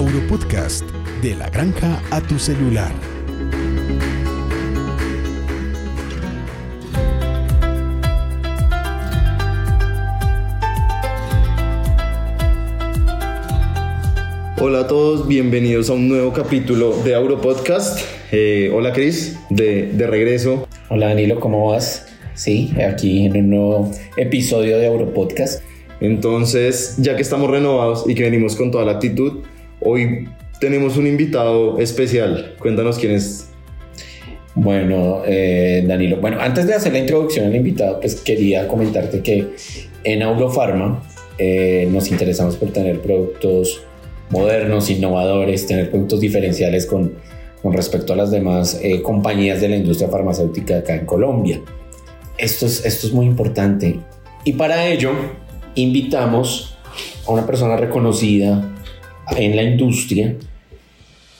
Auropodcast, de la granja a tu celular. Hola a todos, bienvenidos a un nuevo capítulo de Auropodcast. Eh, hola Cris, de, de regreso. Hola Danilo, ¿cómo vas? Sí, aquí en un nuevo episodio de Auropodcast. Entonces, ya que estamos renovados y que venimos con toda la actitud, hoy tenemos un invitado especial. Cuéntanos quién es. Bueno, eh, Danilo, bueno, antes de hacer la introducción al invitado, pues quería comentarte que en Aurofarma eh, nos interesamos por tener productos modernos, innovadores, tener productos diferenciales con, con respecto a las demás eh, compañías de la industria farmacéutica acá en Colombia. Esto es, esto es muy importante. Y para ello invitamos a una persona reconocida en la industria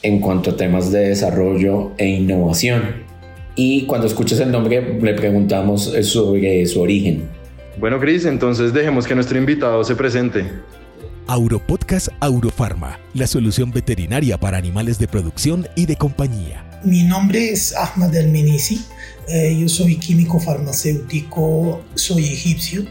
en cuanto a temas de desarrollo e innovación. Y cuando escuches el nombre le preguntamos sobre su origen. Bueno, Cris, entonces dejemos que nuestro invitado se presente. Auropodcast Aurofarma, la solución veterinaria para animales de producción y de compañía. Mi nombre es Ahmad El Menisi, eh, yo soy químico farmacéutico, soy egipcio.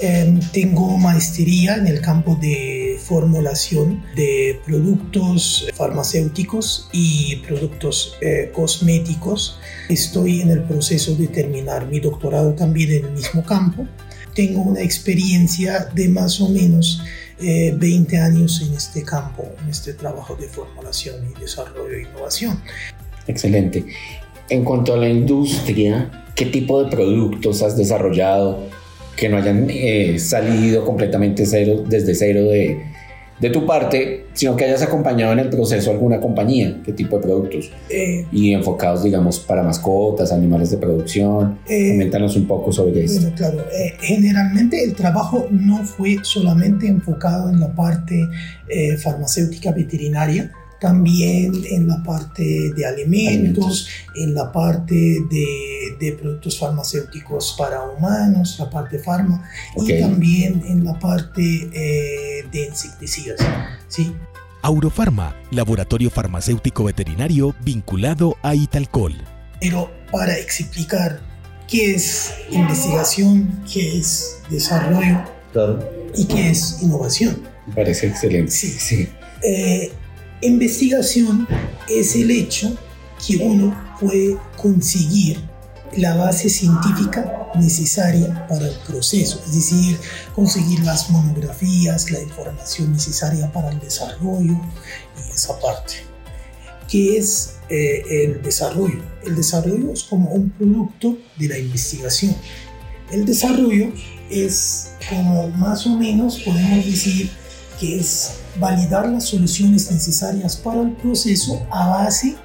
Eh, tengo maestría en el campo de formulación de productos farmacéuticos y productos eh, cosméticos. Estoy en el proceso de terminar mi doctorado también en el mismo campo. Tengo una experiencia de más o menos 20 años en este campo, en este trabajo de formulación y desarrollo e innovación. Excelente. En cuanto a la industria, ¿qué tipo de productos has desarrollado que no hayan eh, salido completamente cero, desde cero de, de, tu parte, sino que hayas acompañado en el proceso alguna compañía? ¿Qué tipo de productos? Eh, y enfocados, digamos, para mascotas, animales de producción. Eh, Coméntanos un poco sobre eso. Bueno, claro. Eh, generalmente el trabajo no fue solamente enfocado en la parte eh, farmacéutica veterinaria, también en la parte de alimentos, en la parte de, de, productos farmacéuticos para humanos, la parte farma, okay. y también en la parte eh, de insecticidas. ¿sí? Aurofarma, laboratorio farmacéutico veterinario vinculado a Italcol. Pero para explicar qué es investigación, qué es desarrollo claro. y qué es innovación. Me parece excelente. Sí, sí. Eh, Investigación es el hecho que uno puede conseguir la base científica necesaria para el proceso, es decir, conseguir las monografías, la información necesaria para el desarrollo y esa parte. ¿Qué es eh, el desarrollo? El desarrollo es como un producto de la investigación. El desarrollo es como más o menos podemos decir que es validar las soluciones necesarias para el proceso a base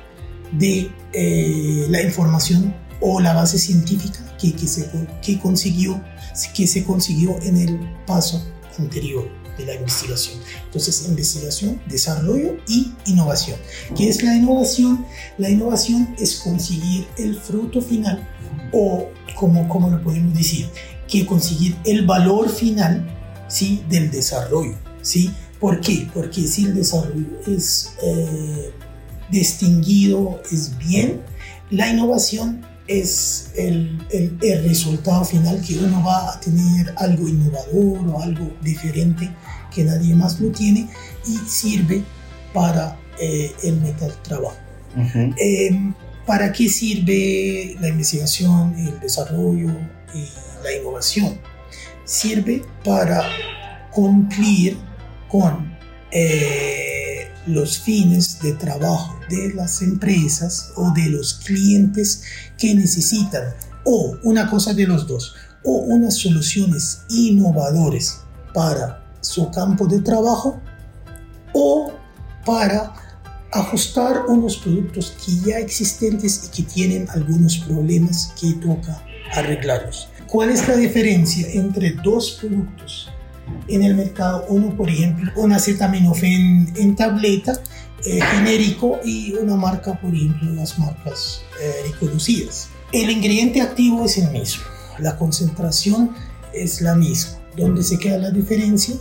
de eh, la información o la base científica que, que, se, que, consiguió, que se consiguió en el paso anterior de la investigación. Entonces, investigación, desarrollo y innovación. ¿Qué es la innovación? La innovación es conseguir el fruto final o, como, como lo podemos decir, que conseguir el valor final ¿sí? del desarrollo. ¿sí? ¿Por qué? Porque si el desarrollo es eh, distinguido, es bien, la innovación es el, el, el, resultado final que uno va a tener algo innovador o algo diferente que nadie más lo tiene y sirve para eh, el metatrabajo. Uh -huh. eh, ¿Para qué sirve la investigación, el desarrollo y la innovación? Sirve para cumplir con eh, los fines de trabajo de las empresas o de los clientes que necesitan o una cosa de los dos o unas soluciones innovadoras para su campo de trabajo o para ajustar unos productos que ya existentes y que tienen algunos problemas que toca arreglarlos. ¿Cuál es la diferencia entre dos productos en el mercado? Uno, por ejemplo, un acetaminofén en tableta eh, genérico y una marca, por ejemplo, las marcas eh, reconocidas. El ingrediente activo es el mismo, la concentración es la misma. ¿Dónde se queda la diferencia?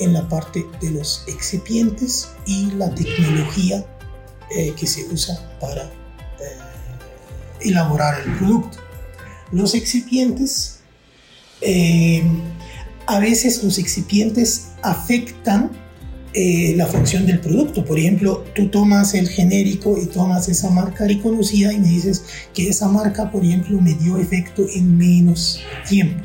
en la parte de los excipientes y la tecnología eh, que se usa para eh, elaborar el producto. Los excipientes, eh, a veces los excipientes afectan la función del producto. Por ejemplo, tú tomas el genérico y tomas esa marca reconocida y me dices que esa marca, por ejemplo, me dio efecto en menos tiempo.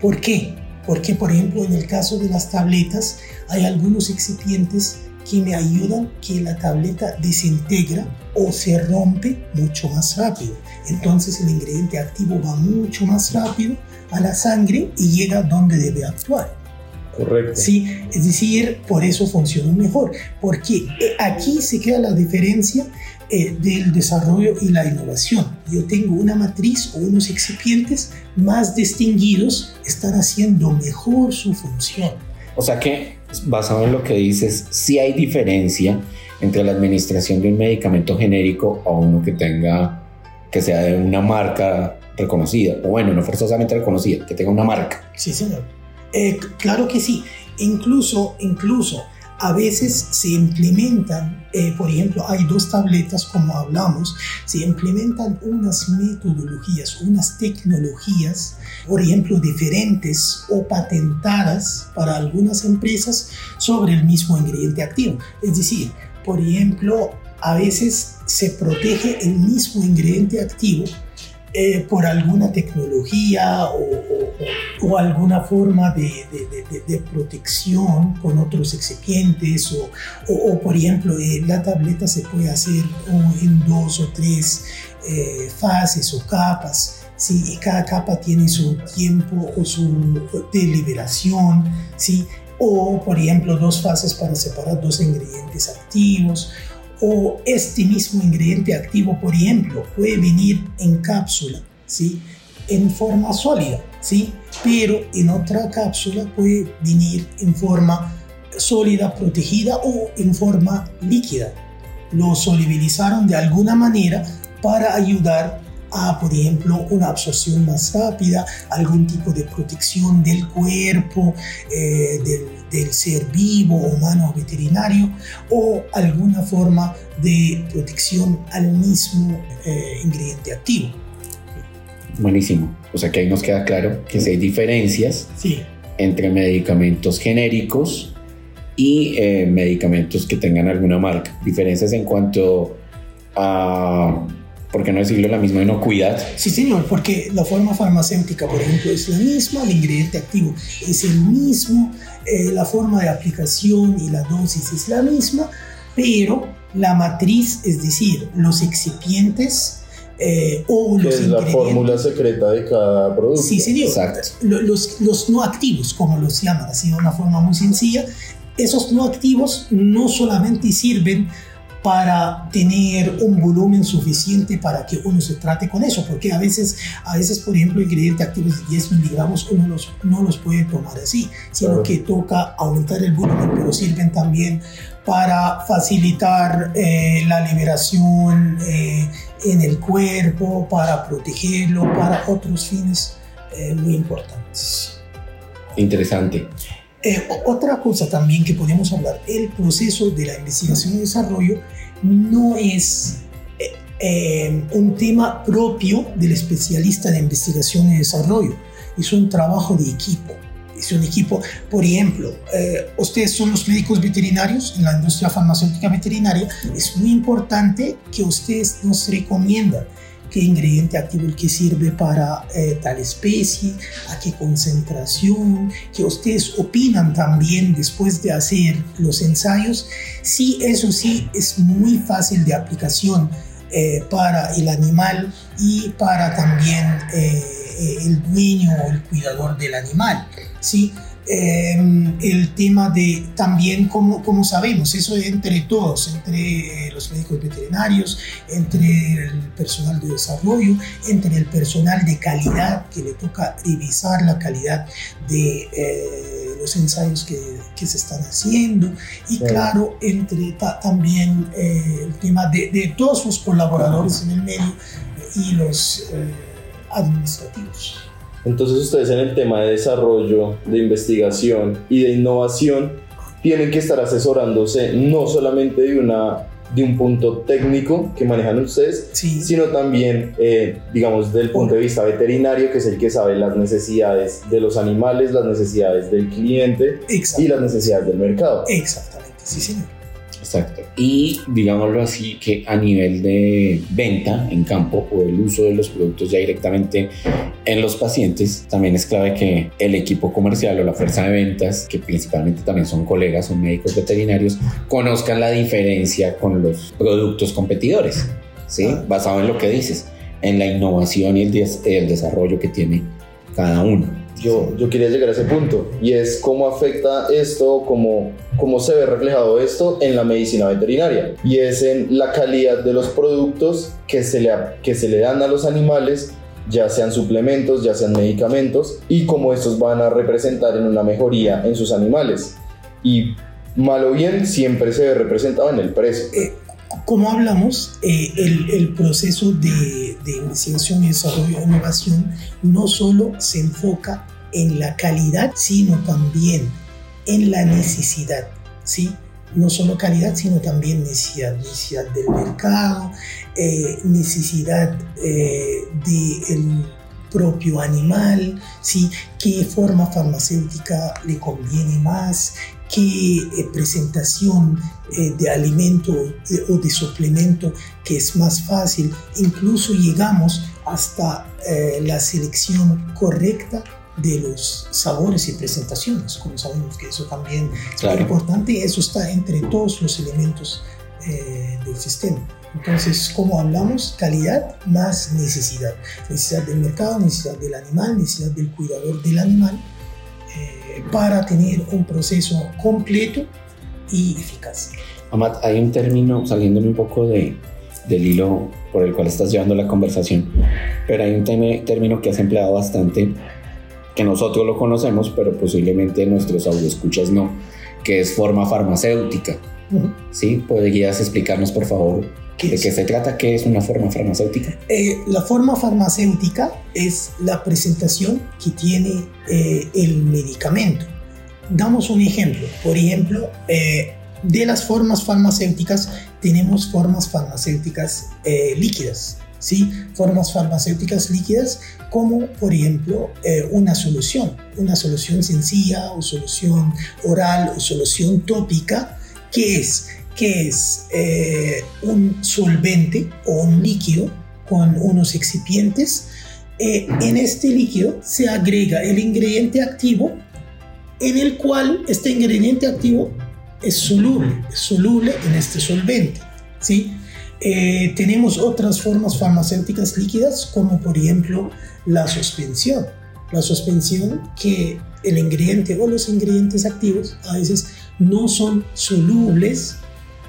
¿Por qué? Porque, por ejemplo, en el caso de las tabletas, hay algunos excipientes que me ayudan que la tableta desintegra o se rompe mucho más rápido. Entonces el ingrediente activo va mucho más rápido a la sangre y llega donde debe actuar. Correcto. Sí, es decir, por eso funciona mejor, porque eh, aquí se queda la diferencia eh, del desarrollo y la innovación. Yo tengo una matriz o unos excipientes más distinguidos, están haciendo mejor su función. O sea que, basado en lo que dices, sí hay diferencia entre la administración de un medicamento genérico o uno que tenga, que sea de una marca reconocida, o bueno, no forzosamente reconocida, que tenga una marca. Sí, señor. Eh, claro que sí. Incluso, incluso, a veces se implementan, eh, por ejemplo, hay dos tabletas como hablamos, se implementan unas metodologías, unas tecnologías, por ejemplo, diferentes o patentadas para algunas empresas sobre el mismo ingrediente activo. Es decir, por ejemplo, a veces se protege el mismo ingrediente activo eh, por alguna tecnología o, alguna forma de, protección con otros excipientes o, por ejemplo eh, la tableta se puede hacer en dos o tres eh, fases o capas ¿sí? y cada capa tiene su tiempo o su deliberación ¿sí? o por ejemplo dos fases para separar dos ingredientes activos o este mismo ingrediente activo, por ejemplo, puede venir en cápsula, ¿sí? En forma sólida, ¿sí? Pero en otra cápsula puede venir en forma sólida, protegida o en forma líquida. Lo solubilizaron de alguna manera para ayudar a, por ejemplo, una absorción más rápida, algún tipo de protección del cuerpo, eh, del, ser vivo, humano o veterinario, o alguna forma de protección al mismo eh, ingrediente activo. Buenísimo. O sea que ahí nos queda claro que si hay diferencias entre medicamentos genéricos y eh, medicamentos que tengan alguna marca. Diferencias en cuanto a ¿por qué no decirlo la misma inocuidad? Sí, señor, porque la forma farmacéutica, por ejemplo, es la misma, el ingrediente activo es el mismo, eh, la forma de aplicación y la dosis es la misma, pero la matriz, es decir, los excipientes eh, o los es la fórmula secreta de cada producto. Sí, señor. Exacto. Los, los no activos, como los llaman, así de una forma muy sencilla, esos no activos no solamente sirven para tener un volumen suficiente para que uno se trate con eso, porque a veces, a veces por ejemplo, ingredientes activos de 10 miligramos uno los, no los puede tomar así, sino que toca aumentar el volumen, pero sirven también para facilitar eh, la liberación eh, en el cuerpo, para protegerlo, para otros fines eh, muy importantes. Interesante. Otra cosa también que podemos hablar, el proceso de la investigación y desarrollo no es eh, eh, un tema propio del especialista de investigación y desarrollo, es un trabajo de equipo. Es un equipo, por ejemplo, eh, ustedes son los médicos veterinarios en la industria farmacéutica veterinaria, es muy importante que ustedes nos recomiendan qué ingrediente activo el que sirve para eh, tal especie, a qué concentración, que ustedes opinan también después de hacer los ensayos. Sí, eso sí, es muy fácil de aplicación eh, para el animal y para también eh, el dueño o el cuidador del animal. ¿sí? Em, el tema de también, como, como sabemos, eso entre todos, entre los médicos veterinarios, entre el personal de desarrollo, entre el personal de calidad que le toca revisar la calidad de eh, los ensayos que, que, se están haciendo. Y claro, entre también eh, el tema de, de, todos los colaboradores en el medio y los eh, administrativos. Entonces ustedes en el tema de desarrollo, de investigación y de innovación tienen que estar asesorándose no solamente de una de un punto técnico que manejan ustedes, sino también, eh, digamos, del punto de vista veterinario, que es el que sabe las necesidades de los animales, las necesidades del cliente y las necesidades del mercado. Exactamente, sí, señor. Exacto. Y digámoslo así, que a nivel de venta en campo o el uso de los productos ya directamente en los pacientes, también es clave que el equipo comercial o la fuerza de ventas, que principalmente también son colegas, son médicos veterinarios, conozcan la diferencia con los productos competidores, ¿sí? Ah. Basado en lo que dices, en la innovación y el, el desarrollo que tiene cada uno yo, yo quería llegar a ese punto y es cómo afecta esto, cómo, cómo se ve reflejado esto en la medicina veterinaria y es en la calidad de los productos que se le, que se le dan a los animales ya sean suplementos, ya sean medicamentos, y cómo estos van a representar en una mejoría en sus animales. Y mal o bien siempre se ve representado en el precio. Eh, como hablamos, eh, el, proceso de, de investigación y desarrollo e innovación no solo se enfoca en la calidad, sino también en la necesidad, ¿sí? No solo calidad, sino también necesidad, necesidad del mercado, eh, necesidad eh, del propio animal, ¿sí? qué forma farmacéutica le conviene más, qué eh, presentación eh, de alimento o de suplemento que es más fácil. Incluso llegamos hasta eh, la selección correcta de los sabores y presentaciones, como sabemos que eso también es importante y eso está entre todos los elementos del sistema. Entonces, como hablamos, calidad más necesidad. Necesidad del mercado, necesidad del animal, necesidad del cuidador del animal para tener un proceso completo y eficaz. Amat, hay un término, saliéndome un poco de, del hilo por el cual estás llevando la conversación, pero hay un término que has empleado bastante, que nosotros lo conocemos, pero posiblemente nuestros escuchas no, que es forma farmacéutica. ¿Sí? ¿Podrías explicarnos, por favor, ¿De qué se trata? ¿Qué es una forma farmacéutica? Eh, la forma farmacéutica es la presentación que tiene eh, el medicamento. Damos un ejemplo. Por ejemplo, eh, de las formas farmacéuticas tenemos formas farmacéuticas líquidas. ¿sí? Formas farmacéuticas líquidas como por ejemplo una solución, una solución sencilla o solución oral o solución tópica que es que es eh, un solvente o un líquido con unos excipientes. Eh, en este líquido se agrega el ingrediente activo en el cual este ingrediente activo es soluble, es soluble en este solvente. ¿sí? Eh, tenemos otras formas farmacéuticas líquidas como por ejemplo la suspensión. La suspensión que el ingrediente o los ingredientes activos a veces no son solubles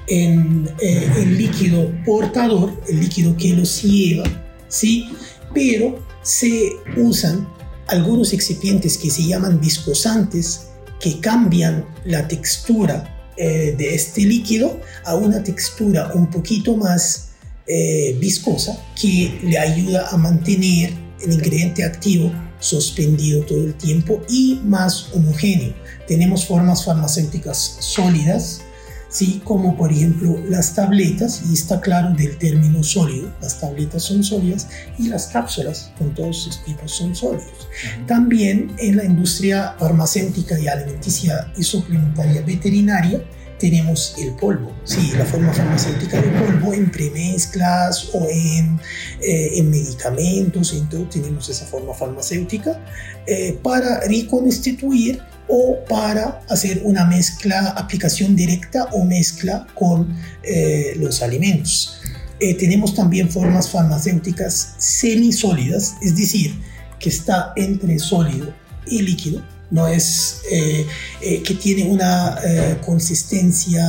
en eh, el líquido portador, el líquido que los lleva, ¿sí? Pero se usan algunos excipientes que se llaman viscosantes que cambian la textura eh, de este líquido a una textura un poquito más eh, viscosa que le ayuda a mantener el ingrediente activo suspendido todo el tiempo y más homogéneo. Tenemos formas farmacéuticas sólidas ¿sí? como por ejemplo las tabletas, y está claro del término sólido, las tabletas son sólidas y las cápsulas con todos sus tipos son sólidos. También en la industria farmacéutica y alimenticia y suplementaria veterinaria, tenemos el polvo, sí, la forma farmacéutica del polvo en premezclas o en, eh, en medicamentos, en todo tenemos esa forma farmacéutica eh, para reconstituir o para hacer una mezcla, aplicación directa o mezcla con eh, los alimentos. Eh, tenemos también formas farmacéuticas semisólidas, es decir, que está entre sólido y líquido, no es eh, que tiene una consistencia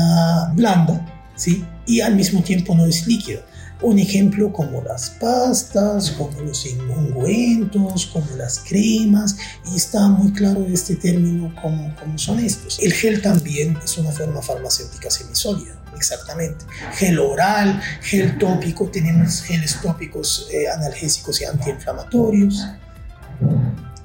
blanda, ¿sí? Y al mismo tiempo no es líquido. Un ejemplo como las pastas, como los ungüentos, como las cremas, y está muy claro este término como, como son estos. El gel también es una forma farmacéutica semisólida, exactamente. Gel oral, gel tópico, tenemos geles tópicos eh, analgésicos y antiinflamatorios.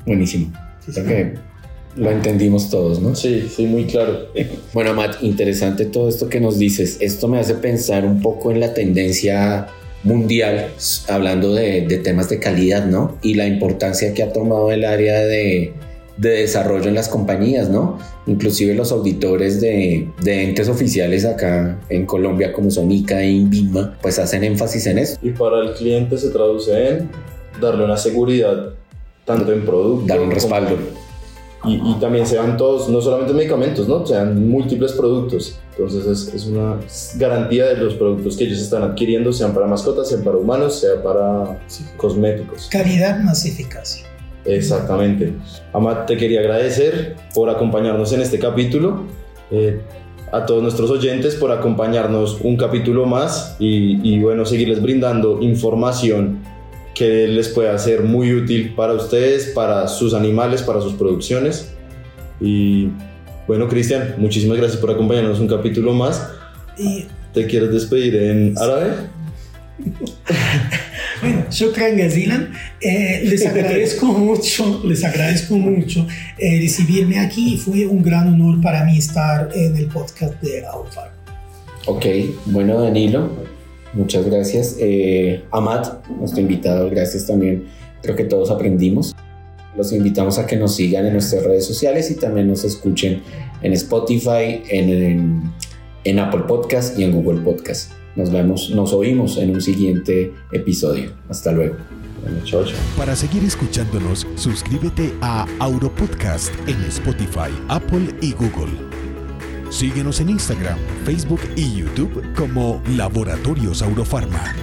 Buenísimo. Creo que lo entendimos todos, ¿no? Sí, sí, muy claro. Bueno, Matt, interesante todo esto que nos dices. Esto me hace pensar un poco en la tendencia mundial, hablando de, temas de calidad, ¿no? Y la importancia que ha tomado el área de, desarrollo en las compañías, ¿no? Inclusive los auditores de, entes oficiales acá en Colombia, como son ICA e INVIMA, pues hacen énfasis en eso. Y para el cliente se traduce en darle una seguridad, tanto en producto. Dar un respaldo y, también se dan todos, no solamente medicamentos, ¿no? Se dan múltiples productos. Entonces es, es, una garantía de los productos que ellos están adquiriendo, sean para mascotas, sean para humanos, sea para cosméticos. Calidad más eficacia. Exactamente. Amat, te quería agradecer por acompañarnos en este capítulo. Eh, a todos nuestros oyentes por acompañarnos un capítulo más y, y bueno, seguirles brindando información que les pueda ser muy útil para ustedes, para sus animales, para sus producciones. Y bueno, Cristian, muchísimas gracias por acompañarnos un capítulo más. Y... ¿Te quieres despedir en árabe? Bueno, shukran gazilan. Eh, les agradezco mucho, les agradezco mucho eh, recibirme aquí. Fue un gran honor para mí estar en el podcast de Alfar. Ok, bueno Danilo, Muchas gracias. Eh, Amat, nuestro invitado, gracias también. Creo que todos aprendimos. Los invitamos a que nos sigan en nuestras redes sociales y también nos escuchen en Spotify, en, en, Apple Podcast y en Google Podcast. Nos vemos, nos oímos en un siguiente episodio. Hasta luego. Para seguir escuchándonos, suscríbete a Auropodcast en Spotify, Apple y Google. Síguenos en Instagram, Facebook y YouTube como Laboratorios Aurofarma.